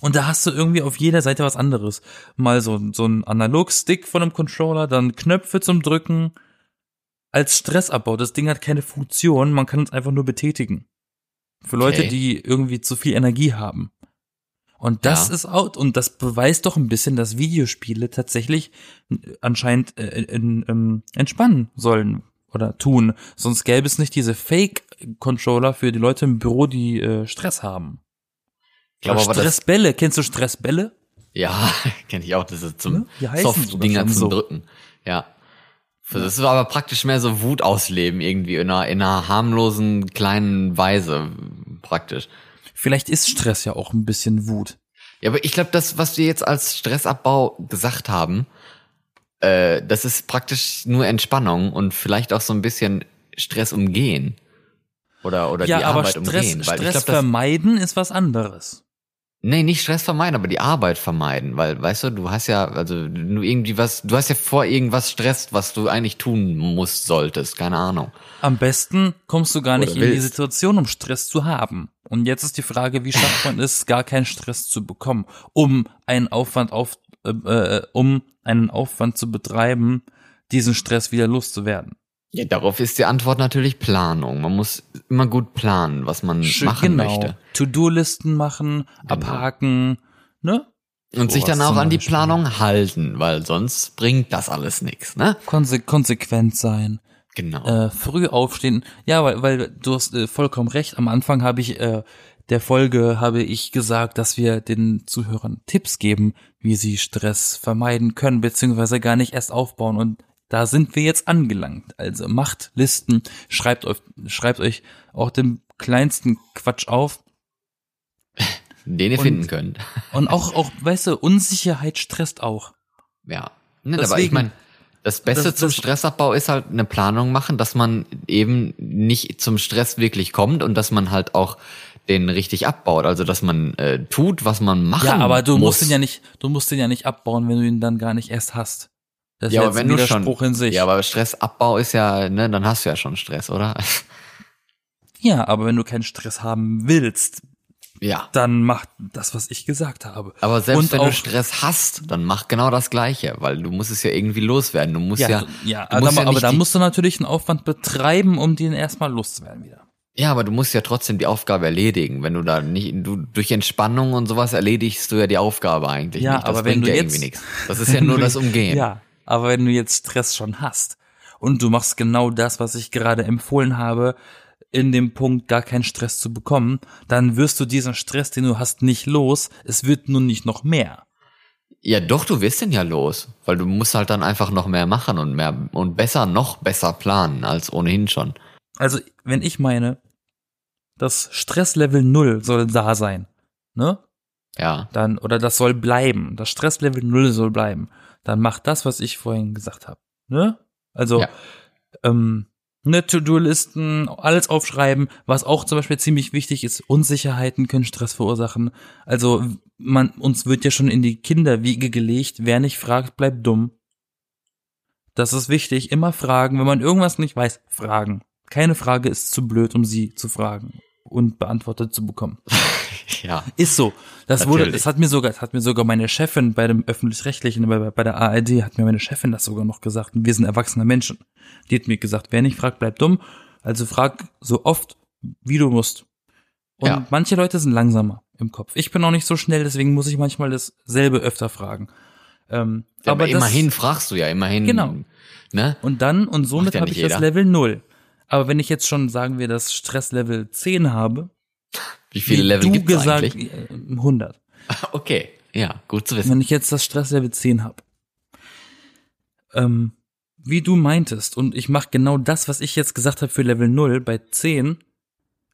Und da hast du irgendwie auf jeder Seite was anderes. Mal so, so ein Analogstick von einem Controller, dann Knöpfe zum Drücken. Als Stressabbau. Das Ding hat keine Funktion, man kann es einfach nur betätigen. Für Leute, Okay. die irgendwie zu viel Energie haben. Und das Ja. ist out. Und das beweist doch ein bisschen, dass Videospiele tatsächlich anscheinend äh, in, ähm, entspannen sollen oder tun. Sonst gäbe es nicht diese Fake-Controller für die Leute im Büro, die äh, Stress haben. Ich glaube Stressbälle, kennst du Stressbälle? ja, kenne ich auch, das ist zum Ne? Heißen sogar Soft-Dinger zum so. Drücken. Ja. Das ist aber praktisch mehr so Wut ausleben irgendwie in einer, in einer harmlosen kleinen Weise praktisch. Vielleicht ist Stress ja auch ein bisschen Wut. Ja, aber ich glaube, das, was wir jetzt als Stressabbau gesagt haben, äh, das ist praktisch nur Entspannung und vielleicht auch so ein bisschen Stress umgehen. Oder, oder ja, die Arbeit Stress, umgehen. Weil Stress ich glaub, vermeiden ist was anderes. Nee, nicht Stress vermeiden, aber die Arbeit vermeiden. Weil, weißt du, du hast ja, also du irgendwie was, du hast ja vor irgendwas Stress, was du eigentlich tun musst, solltest. Keine Ahnung. Am besten kommst du gar nicht Oder in die. Situation, um Stress zu haben. Und jetzt ist die Frage, wie schafft man es, gar keinen Stress zu bekommen, um einen Aufwand auf, äh, äh, um einen Aufwand zu betreiben, diesen Stress wieder loszuwerden. Ja, darauf ist die Antwort natürlich Planung. Man muss immer gut planen, was man Schön- machen möchte. To-Do-Listen machen, abhaken, ne? Und sich Sowas dann auch an die Beispiel. Planung halten, weil sonst bringt das alles nichts, ne? Konse konsequent sein. Genau. Äh, früh aufstehen. Ja, weil, weil du hast äh, vollkommen recht. Am Anfang habe ich äh, der Folge habe ich gesagt, dass wir den Zuhörern Tipps geben, wie sie Stress vermeiden können, beziehungsweise gar nicht erst aufbauen. Und da sind wir jetzt angelangt. Also macht Listen, schreibt euch, schreibt euch auch den kleinsten Quatsch auf. Den ihr und- finden könnt. Und auch, auch, weißt du, Unsicherheit stresst auch. Ja. Ne, aber ich Deswegen- meine, das Beste Das- zum das- Stressabbau ist halt eine Planung machen, dass man eben nicht zum Stress wirklich kommt und dass man halt auch den richtig abbaut. Also dass man äh, tut, was man machen Ja, aber du muss. musst ihn ja nicht, du musst den ja nicht abbauen, wenn du ihn dann gar nicht erst hast. Das ja, aber wenn du schon, in sich. ja, aber Stressabbau ist ja, ne, dann hast du ja schon Stress, oder? Ja, aber wenn du keinen Stress haben willst, ja. dann mach das, was ich gesagt habe. Aber selbst Und wenn du Stress hast, dann mach genau das Gleiche, weil du musst es ja irgendwie loswerden. Du musst ja, ja, ja, du musst aber, ja aber da musst du natürlich einen Aufwand betreiben, um den erstmal loszuwerden wieder. ja, aber du musst ja trotzdem die Aufgabe erledigen. Wenn du da nicht, du durch Entspannung und sowas erledigst du ja die Aufgabe eigentlich Ja, nicht. Das aber wenn bringt du ja jetzt- irgendwie nichts. Das ist ja nur das Umgehen. Ja, aber wenn du jetzt Stress schon hast und du machst genau das, was ich gerade empfohlen habe, in dem Punkt gar keinen Stress zu bekommen, dann wirst du diesen Stress, den du hast, nicht los. Es wird nun nicht noch mehr. Ja, doch, du wirst denn ja los, weil du musst halt dann einfach noch mehr machen und mehr und besser, noch besser planen als ohnehin schon. Also, wenn ich meine, das Stresslevel null soll da sein, ne? Ja. Dann, oder das soll bleiben. Das Stresslevel null soll bleiben. Dann mach das, was ich vorhin gesagt habe. Ne? Also, Ja. ähm, ne, To-Do-Listen, alles aufschreiben, was auch zum Beispiel ziemlich wichtig ist, Unsicherheiten können Stress verursachen. Also, man, uns wird ja schon in die Kinderwiege gelegt, wer nicht fragt, bleibt dumm. Das ist wichtig, immer fragen, wenn man irgendwas nicht weiß, fragen. Keine Frage ist zu blöd, um sie zu fragen und beantwortet zu bekommen. Ja. Ist so. Das wurde, Natürlich. das hat mir sogar, das hat mir sogar meine Chefin bei dem öffentlich-rechtlichen, bei, bei der ARD hat mir meine Chefin das sogar noch gesagt. Und wir sind erwachsene Menschen. Die hat mir gesagt, wer nicht fragt, bleibt dumm. Also frag so oft, wie du musst. Und Ja. manche Leute sind langsamer im Kopf. Ich bin auch nicht so schnell, deswegen muss ich manchmal dasselbe öfter fragen. Ähm, Ja, aber, das- immerhin fragst du ja, immerhin. Genau. Ne? und dann, und somit ja habe ich das jeder. Level null. Aber wenn ich jetzt schon, sagen wir, das Stresslevel 10 habe, Wie viele wie Level gibt's gesagt, eigentlich? äh, 100. Okay, ja, gut zu wissen. Wenn ich jetzt das Stresslevel 10 habe, ähm, wie du meintest, und ich mache genau das, was ich jetzt gesagt habe für Level 0, bei 10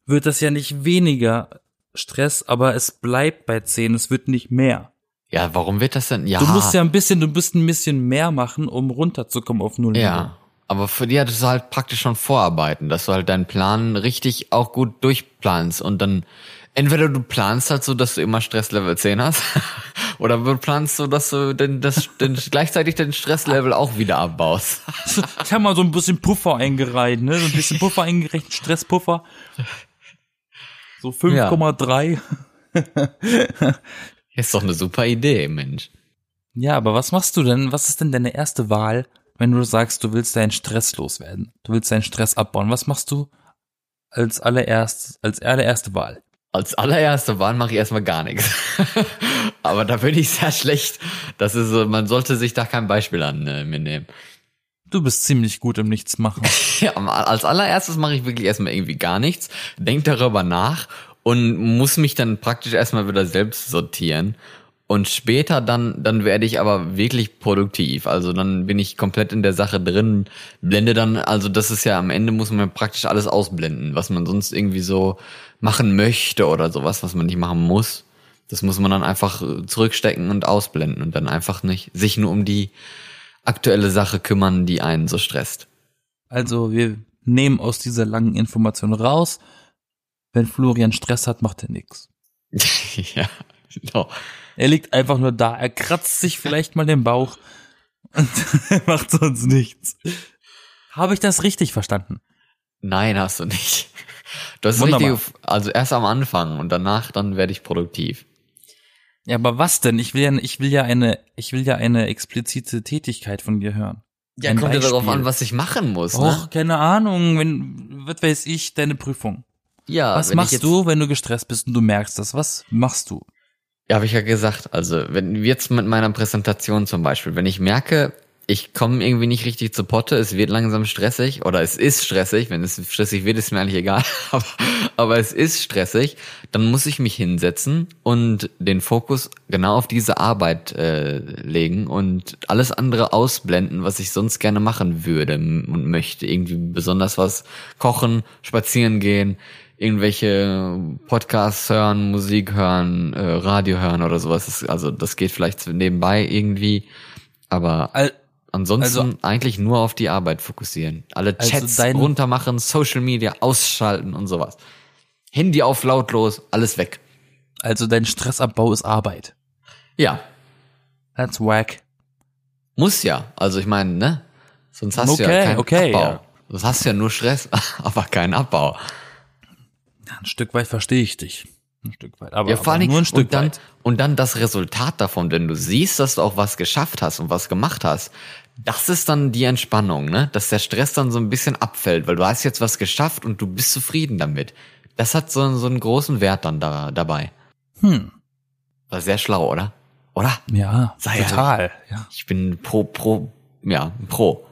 wird das ja nicht weniger Stress, aber es bleibt bei 10, es wird nicht mehr. Ja, warum wird das denn? Ja, Du musst ja ein bisschen, du musst ein bisschen mehr machen, um runterzukommen auf 0. ja. Aber für die hattest du halt praktisch schon vorarbeiten, dass du halt deinen Plan richtig auch gut durchplanst und dann entweder du planst halt so, dass du immer Stresslevel 10 hast, oder du planst so, dass du den, das, den, gleichzeitig den Stresslevel auch wieder abbaust. Ich habe mal so ein bisschen Puffer eingereiht, ne? So ein bisschen Puffer eingerechnet, Stresspuffer. So 5,3. Ist doch eine super Idee, Mensch. Ja, aber was machst du denn? Was ist denn deine erste Wahl, wenn du sagst, du willst deinen Stress loswerden? Du willst deinen Stress abbauen. Was machst du als allererst, als allererste Wahl? Als allererste Wahl mache ich erstmal gar nichts. Aber da bin ich sehr schlecht. Das ist so, man sollte sich da kein Beispiel an äh, mir nehmen. Du bist ziemlich gut im Nichts machen. Ja, als allererstes mache ich wirklich erstmal irgendwie gar nichts, denk darüber nach und muss mich dann praktisch erstmal wieder selbst sortieren Und später dann, dann werde ich aber wirklich produktiv. Also dann bin ich komplett in der Sache drin, blende dann, also das ist ja am Ende muss man praktisch alles ausblenden, was man sonst irgendwie so machen möchte oder sowas, was man nicht machen muss. Das muss man dann einfach zurückstecken und ausblenden und dann einfach nicht sich nur um die aktuelle Sache kümmern, die einen so stresst. Also wir nehmen aus dieser langen Information raus, wenn Florian Stress hat, macht er nix. ja, genau. Er liegt einfach nur da, er kratzt sich vielleicht mal den Bauch und macht sonst nichts. Habe ich das richtig verstanden? Nein, hast du nicht. Das ist Wunderbar. richtig, also erst am Anfang und danach dann werde ich produktiv. Ja, aber was denn? Ich will ja, ich will ja eine, ich will ja eine explizite Tätigkeit von dir hören. Ja, Ein kommt ja darauf Beispiel. an, was ich machen muss. Och, Ne? keine Ahnung, wenn, was weiß ich, deine Prüfung. Ja, Was machst du, wenn du gestresst bist und du merkst das? Was machst du? Ja, habe ich ja gesagt. Also wenn jetzt mit meiner Präsentation zum Beispiel, wenn ich merke, ich komme irgendwie nicht richtig zu Potte, es wird langsam stressig oder es ist stressig, wenn es stressig wird, ist mir eigentlich egal, aber, aber es ist stressig, dann muss ich mich hinsetzen und den Fokus genau auf diese Arbeit äh, legen und alles andere ausblenden, was ich sonst gerne machen würde und möchte. Irgendwie besonders was kochen, spazieren gehen, irgendwelche Podcasts hören, Musik hören, äh, Radio hören oder sowas. Das, also das geht vielleicht nebenbei irgendwie, aber Al ansonsten also- eigentlich nur auf die Arbeit fokussieren. Alle Also Chats dein- runtermachen, Social Media ausschalten und sowas. Handy auf lautlos, alles weg. also dein Stressabbau ist Arbeit. Ja, That's whack. muss ja. Also ich meine, ne? Sonst hast du ja Okay, keinen okay, Abbau. ja. Sonst hast du ja nur Stress, aber keinen Abbau. Ja, ein Stück weit verstehe ich dich. Ein Stück weit. Aber, Ja, vor Dingen, nur ein Stück und dann, weit. und dann das Resultat davon, wenn du siehst, dass du auch was geschafft hast und was gemacht hast, das ist dann die Entspannung, ne? Dass der Stress dann so ein bisschen abfällt, weil du hast jetzt was geschafft und du bist zufrieden damit. Das hat so, so einen großen Wert dann da, dabei. Hm. War sehr schlau, oder? Oder? Ja, Sei total. Ja. Ich bin pro, pro, ja, pro.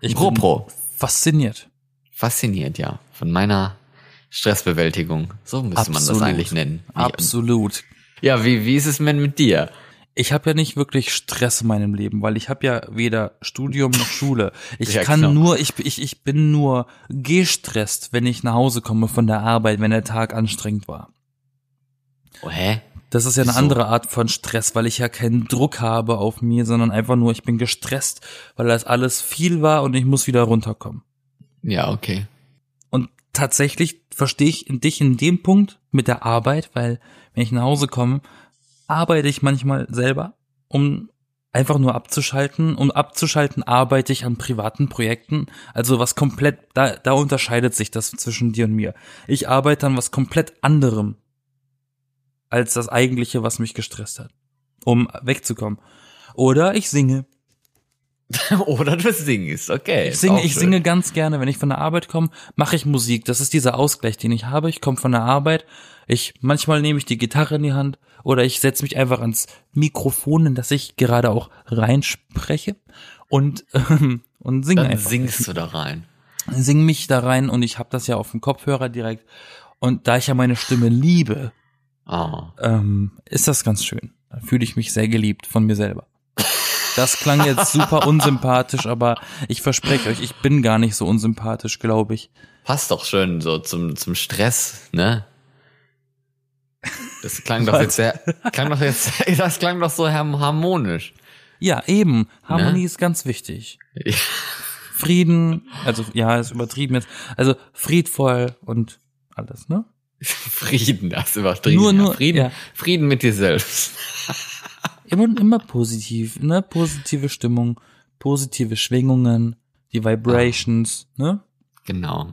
Ich pro, bin pro. fasziniert. Fasziniert, ja. Von meiner Stressbewältigung. So müsste man das Absolut. eigentlich nennen. Wie- Absolut. Ja, wie, wie ist es denn mit dir? Ich habe ja nicht wirklich Stress in meinem Leben, weil ich habe ja weder Studium noch Schule. Ich Ja, kann genau. nur, ich, ich, ich bin nur gestresst, wenn ich nach Hause komme von der Arbeit, wenn der Tag anstrengend war. Oh, hä? Das ist ja eine Wieso? andere Art von Stress, weil ich ja keinen Druck habe auf mir, sondern einfach nur, ich bin gestresst, weil das alles viel war und ich muss wieder runterkommen. Ja, okay. Tatsächlich verstehe ich dich in dem Punkt mit der Arbeit, weil wenn ich nach Hause komme, arbeite ich manchmal selber, um einfach nur abzuschalten. Um abzuschalten arbeite ich an privaten Projekten. Also was komplett, da, da unterscheidet sich das zwischen dir und mir. Ich arbeite an was komplett anderem als das eigentliche, was mich gestresst hat, um wegzukommen. Oder ich singe. Oder du singst, okay. Ich singe, ich singe ganz gerne, wenn ich von der Arbeit komme, mache ich Musik. Das ist dieser Ausgleich, den ich habe. Ich komme von der Arbeit. Ich manchmal nehme ich die Gitarre in die Hand oder ich setze mich einfach ans Mikrofon, in das ich gerade auch reinspreche und ähm, und singe Dann einfach. singst du da rein. Sing mich da rein und ich habe das ja auf dem Kopfhörer direkt. Und da ich ja meine Stimme liebe, Oh. ähm, ist das ganz schön. Da fühle ich mich sehr geliebt von mir selber. Das klang jetzt super unsympathisch, aber ich verspreche euch, ich bin gar nicht so unsympathisch, glaube ich. Passt doch schön so zum, zum Stress, ne? Das klang doch jetzt sehr, klang doch jetzt, das klang doch so harm- harmonisch. Ja, eben. Harmonie ist ganz wichtig. Ja. Frieden, also ja, ist übertrieben jetzt. Also friedvoll und alles, ne? Frieden, das ist übertrieben. Nur- nur- Frieden, ja. Frieden mit dir selbst. Immer, immer positiv, ne? Positive Stimmung, positive Schwingungen, die Vibrations, ne? Genau.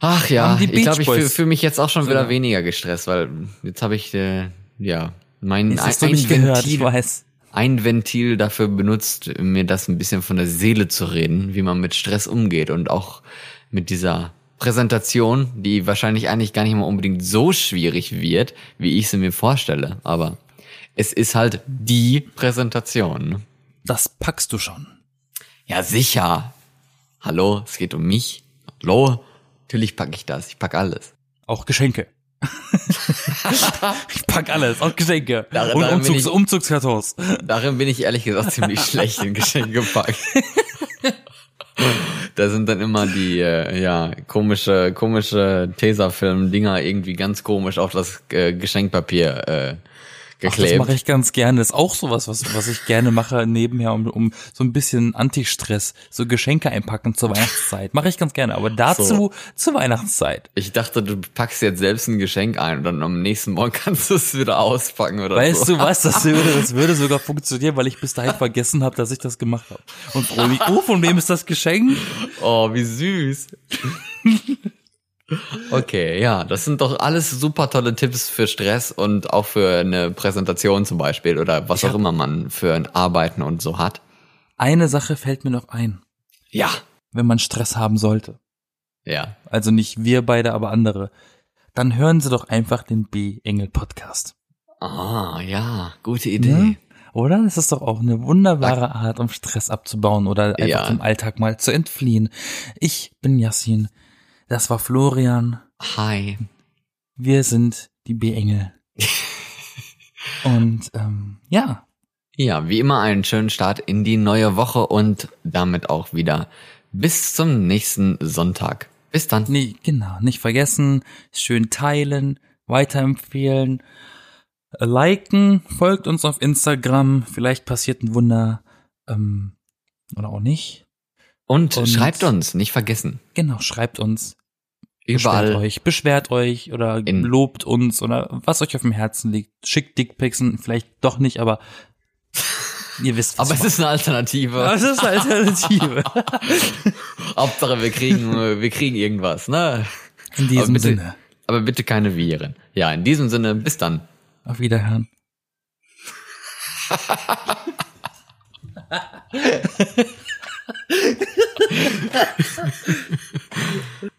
Ach ja, ich glaube, ich fühle fühl mich jetzt auch schon wieder sogar. weniger gestresst, weil jetzt habe ich, äh, ja, mein hast du nicht gehört, ich weiß. ein Ventil dafür benutzt, mir das ein bisschen von der Seele zu reden, wie man mit Stress umgeht und auch mit dieser Präsentation, die wahrscheinlich eigentlich gar nicht mal unbedingt so schwierig wird, wie ich sie mir vorstelle. Aber es ist halt die Präsentation. Das packst du schon. Ja, sicher. Hallo, es geht um mich. Hallo, natürlich packe ich das. Ich pack alles. Auch Geschenke. ich pack alles, auch Geschenke. Darin- und darin Umzugs, ich- Umzugskartons. Darin bin ich ehrlich gesagt ziemlich schlecht in Geschenke packen. Da sind dann immer die, äh, ja, komische, komische Tesafilm-Dinger irgendwie ganz komisch auf das äh, Geschenkpapier äh, Ach, das geklebt. mache ich ganz gerne. Das ist auch sowas, was, was ich gerne mache nebenher, um, um so ein bisschen Anti-Stress, so Geschenke einpacken zur Weihnachtszeit. Mache ich ganz gerne, aber dazu So. zur Weihnachtszeit. Ich dachte, du packst jetzt selbst ein Geschenk ein und dann am nächsten Morgen kannst du es wieder auspacken oder Weißt so. du was, das würde, das würde sogar funktionieren, weil ich bis dahin vergessen habe, dass ich das gemacht habe. Und Froni, oh, von wem ist das Geschenk? Oh, wie süß. Okay, ja, das sind doch alles super tolle Tipps für Stress und auch für eine Präsentation zum Beispiel oder was auch immer man für ein Arbeiten und so hat. Eine Sache fällt mir noch ein, Ja. wenn man Stress haben sollte. Ja. Also nicht wir beide, aber andere. Dann hören Sie doch einfach den B-Engel-Podcast. Ah, ja, gute Idee. Ne? Oder? Das ist doch auch eine wunderbare Art, um Stress abzubauen oder einfach Ja. dem Alltag mal zu entfliehen. Ich bin Yassin. Das war Florian. Hi. Wir sind die B-Engel. Und ähm, ja, Ja, wie immer einen schönen Start in die neue Woche und damit auch wieder bis zum nächsten Sonntag. Bis dann. nee, genau, nicht vergessen, schön teilen, weiterempfehlen, äh, liken, folgt uns auf Instagram, vielleicht passiert ein Wunder ähm, oder auch nicht. Und, Und- schreibt uns, nicht vergessen. Genau, schreibt uns, Überall. Beschwert euch, beschwert euch oder In- lobt uns oder was euch auf dem Herzen liegt. Schickt Dickpixen, vielleicht doch nicht, aber ihr wisst, was Aber es ist eine Alternative. meine. es ist eine Alternative. Hauptsache, wir kriegen, wir kriegen irgendwas, ne? In Aber diesem bitte, Sinne, Aber bitte keine Viren. Ja, in diesem Sinne, bis dann. auf Wiederhören.